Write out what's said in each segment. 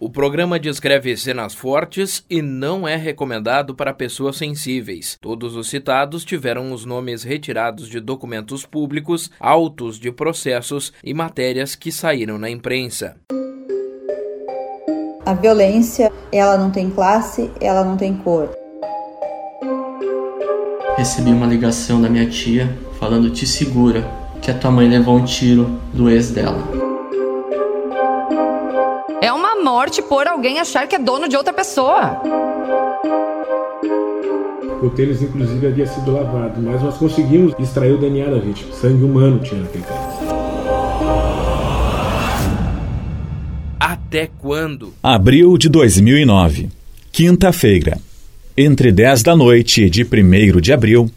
O programa descreve cenas fortes e não é recomendado para pessoas sensíveis. Todos os citados tiveram os nomes retirados de documentos públicos, autos de processos e matérias que saíram na imprensa. A violência, ela não tem classe, ela não tem cor. Recebi uma ligação da minha tia falando: "Te segura, que a tua mãe levou um tiro do ex dela." Morte por alguém achar que é dono de outra pessoa. O tênis, inclusive, havia sido lavado, mas nós conseguimos extrair o DNA da vítima. Sangue humano tinha naquele tênis. Até quando? Abril de 2009. Quinta-feira. Entre 10 da noite de 1 de abril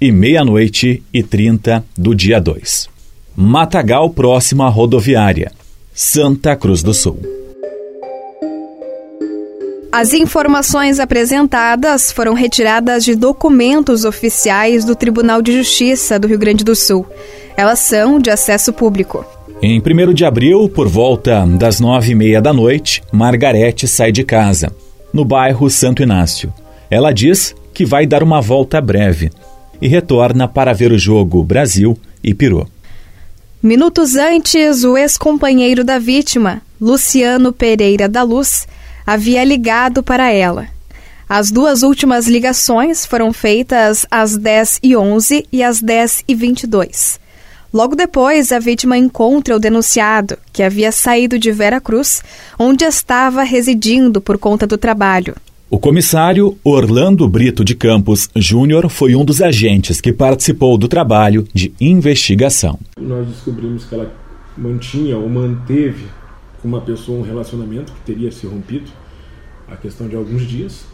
e meia-noite e 30 do dia 2. Matagal, próximo à rodoviária. Santa Cruz do Sul. As informações apresentadas foram retiradas de documentos oficiais do Tribunal de Justiça do Rio Grande do Sul. Elas são de acesso público. Em 1 de abril, por volta das nove e meia da noite, Margarete sai de casa, no bairro Santo Inácio. Ela diz que vai dar uma volta breve e retorna para ver o jogo Brasil e Peru. Minutos antes, o ex-companheiro da vítima, Luciano Pereira da Luz, havia ligado para ela. As duas últimas ligações foram feitas às 10 e 11 e às 10 e 22. Logo depois, a vítima encontra o denunciado, que havia saído de Vera Cruz, onde estava residindo por conta do trabalho. O comissário Orlando Brito de Campos Júnior foi um dos agentes que participou do trabalho de investigação. Nós descobrimos que ela mantinha ou manteve com uma pessoa um relacionamento que teria se rompido a questão de alguns dias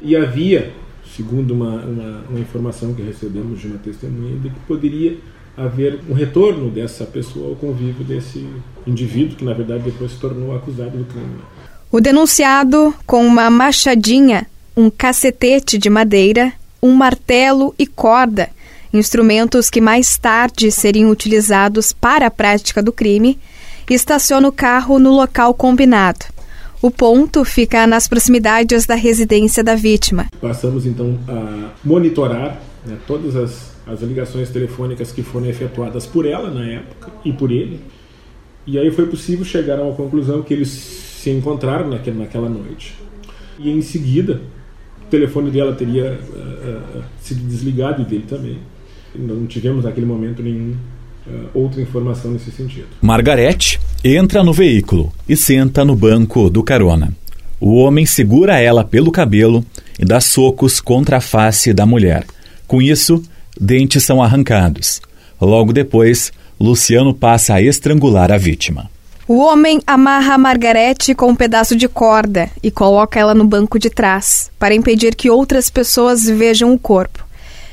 e havia, segundo uma, uma, uma informação que recebemos de uma testemunha, de que poderia haver um retorno dessa pessoa ao convívio desse indivíduo que na verdade depois se tornou acusado do crime. O denunciado, com uma machadinha, um cacetete de madeira, um martelo e corda, instrumentos que mais tarde seriam utilizados para a prática do crime, estaciona o carro no local combinado. O ponto fica nas proximidades da residência da vítima. Passamos então a monitorar né, todas as, as ligações telefônicas que foram efetuadas por ela na época e por ele. E aí foi possível chegar a uma conclusão que eles se encontraram naquele, naquela noite. E em seguida, o telefone dela teria uh, uh, sido desligado e dele também. Não tivemos naquele momento nenhum outra informação nesse sentido. Margarete entra no veículo e senta no banco do carona. O homem segura ela pelo cabelo e dá socos contra a face da mulher. Com isso, dentes são arrancados. Logo depois, Luciano passa a estrangular a vítima. O homem amarra a Margarete com um pedaço de corda e coloca ela no banco de trás, para impedir que outras pessoas vejam o corpo.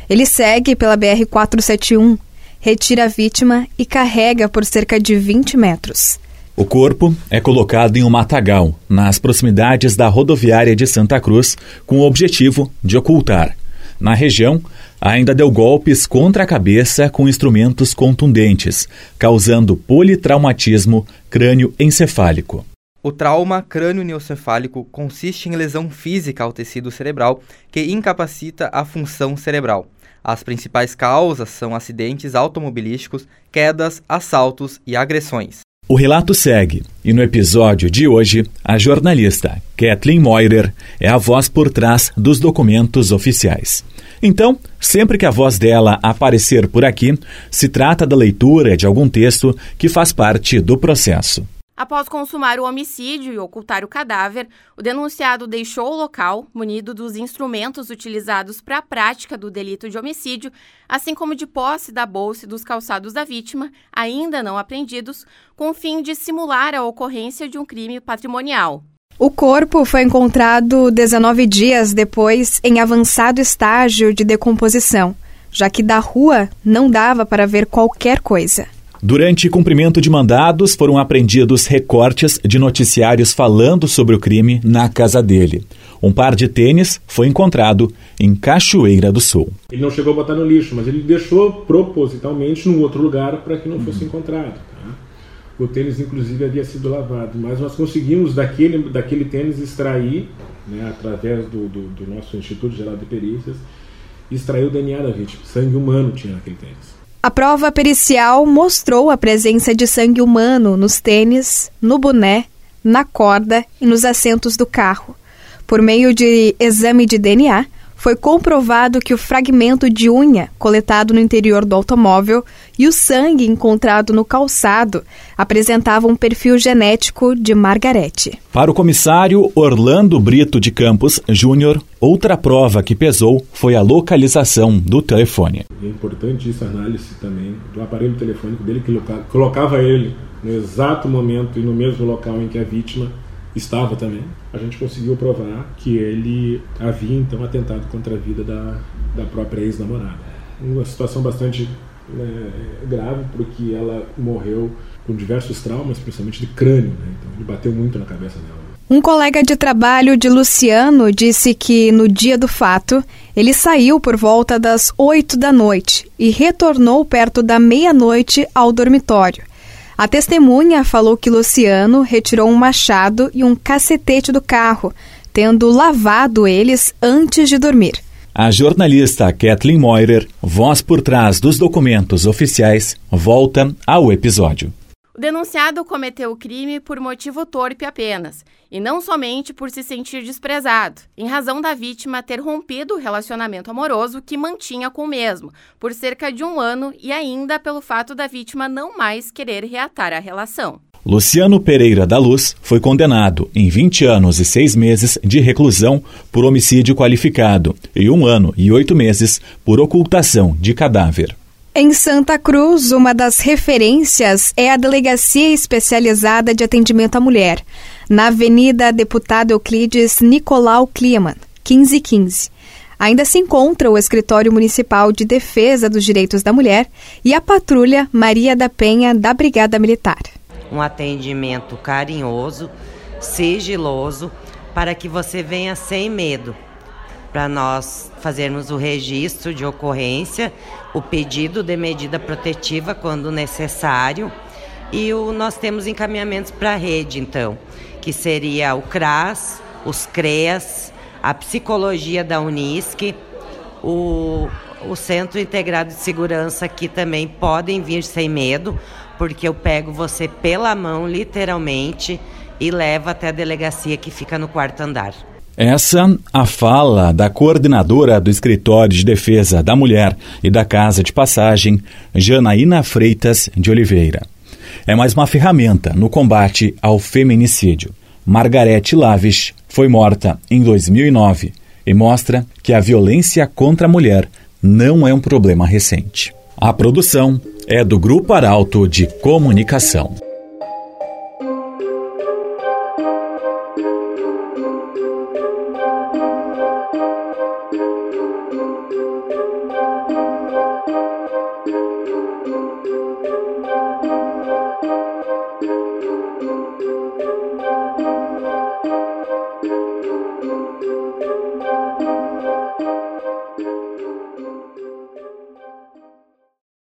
Ele segue pela BR-471 retira a vítima e carrega por cerca de 20 metros. O corpo é colocado em um matagal, nas proximidades da rodoviária de Santa Cruz, com o objetivo de ocultar. Na região, ainda deu golpes contra a cabeça com instrumentos contundentes, causando politraumatismo crânioencefálico. O trauma crânio-neocefálico consiste em lesão física ao tecido cerebral que incapacita a função cerebral. As principais causas são acidentes automobilísticos, quedas, assaltos e agressões. O relato segue, e no episódio de hoje, a jornalista Kathleen Moirer é a voz por trás dos documentos oficiais. Então, sempre que a voz dela aparecer por aqui, se trata da leitura de algum texto que faz parte do processo. Após consumar o homicídio e ocultar o cadáver, o denunciado deixou o local munido dos instrumentos utilizados para a prática do delito de homicídio, assim como de posse da bolsa e dos calçados da vítima, ainda não apreendidos, com o fim de simular a ocorrência de um crime patrimonial. O corpo foi encontrado 19 dias depois em avançado estágio de decomposição, já que da rua não dava para ver qualquer coisa. Durante cumprimento de mandados, foram apreendidos recortes de noticiários falando sobre o crime na casa dele. Um par de tênis foi encontrado em Cachoeira do Sul. Ele não chegou a botar no lixo, mas ele deixou propositalmente num outro lugar para que não fosse encontrado. Tá? O tênis, inclusive, havia sido lavado, mas nós conseguimos daquele, daquele tênis extrair, né, através do, do, do nosso Instituto Geral de Perícias, extrair o DNA da vítima. Sangue humano tinha naquele tênis. A prova pericial mostrou a presença de sangue humano nos tênis, no boné, na corda e nos assentos do carro. Por meio de exame de DNA, foi comprovado que o fragmento de unha coletado no interior do automóvel e o sangue encontrado no calçado apresentavam um perfil genético de Margarete. Para o comissário Orlando Brito de Campos Júnior, outra prova que pesou foi a localização do telefone. É importante essa análise também do aparelho telefônico dele que colocava ele no exato momento e no mesmo local em que a vítima estava também, a gente conseguiu provar que ele havia então atentado contra a vida da, da própria ex-namorada. Uma situação bastante né, grave, porque ela morreu com diversos traumas, principalmente de crânio, né? então ele bateu muito na cabeça dela. Um colega de trabalho de Luciano disse que no dia do fato ele saiu por volta das 8 da noite e retornou perto da meia-noite ao dormitório. A testemunha falou que Luciano retirou um machado e um cacetete do carro, tendo lavado eles antes de dormir. A jornalista Kathleen Moirer, voz por trás dos documentos oficiais, volta ao episódio. O denunciado cometeu o crime por motivo torpe apenas, e não somente por se sentir desprezado, em razão da vítima ter rompido o relacionamento amoroso que mantinha com o mesmo, por cerca de um ano e ainda pelo fato da vítima não mais querer reatar a relação. Luciano Pereira da Luz foi condenado em 20 anos e 6 meses de reclusão por homicídio qualificado e um ano e oito meses por ocultação de cadáver. Em Santa Cruz, uma das referências é a Delegacia Especializada de Atendimento à Mulher, na Avenida Deputado Euclides Nicolau Kliman, 1515. Ainda se encontra o Escritório Municipal de Defesa dos Direitos da Mulher e a Patrulha Maria da Penha da Brigada Militar. Um atendimento carinhoso, sigiloso, para que você venha sem medo para nós fazermos o registro de ocorrência, o pedido de medida protetiva quando necessário e o, nós temos encaminhamentos para a rede, então, que seria o CRAS, os CREAS, a psicologia da Unisc, o, o Centro Integrado de Segurança, que também podem vir sem medo, porque eu pego você pela mão, literalmente, e levo até a delegacia que fica no quarto andar. Essa a fala da coordenadora do Escritório de Defesa da Mulher e da Casa de Passagem, Janaína Freitas de Oliveira. É mais uma ferramenta no combate ao feminicídio. Margarete Lavish foi morta em 2009 e mostra que a violência contra a mulher não é um problema recente. A produção é do Grupo Arauto de Comunicação.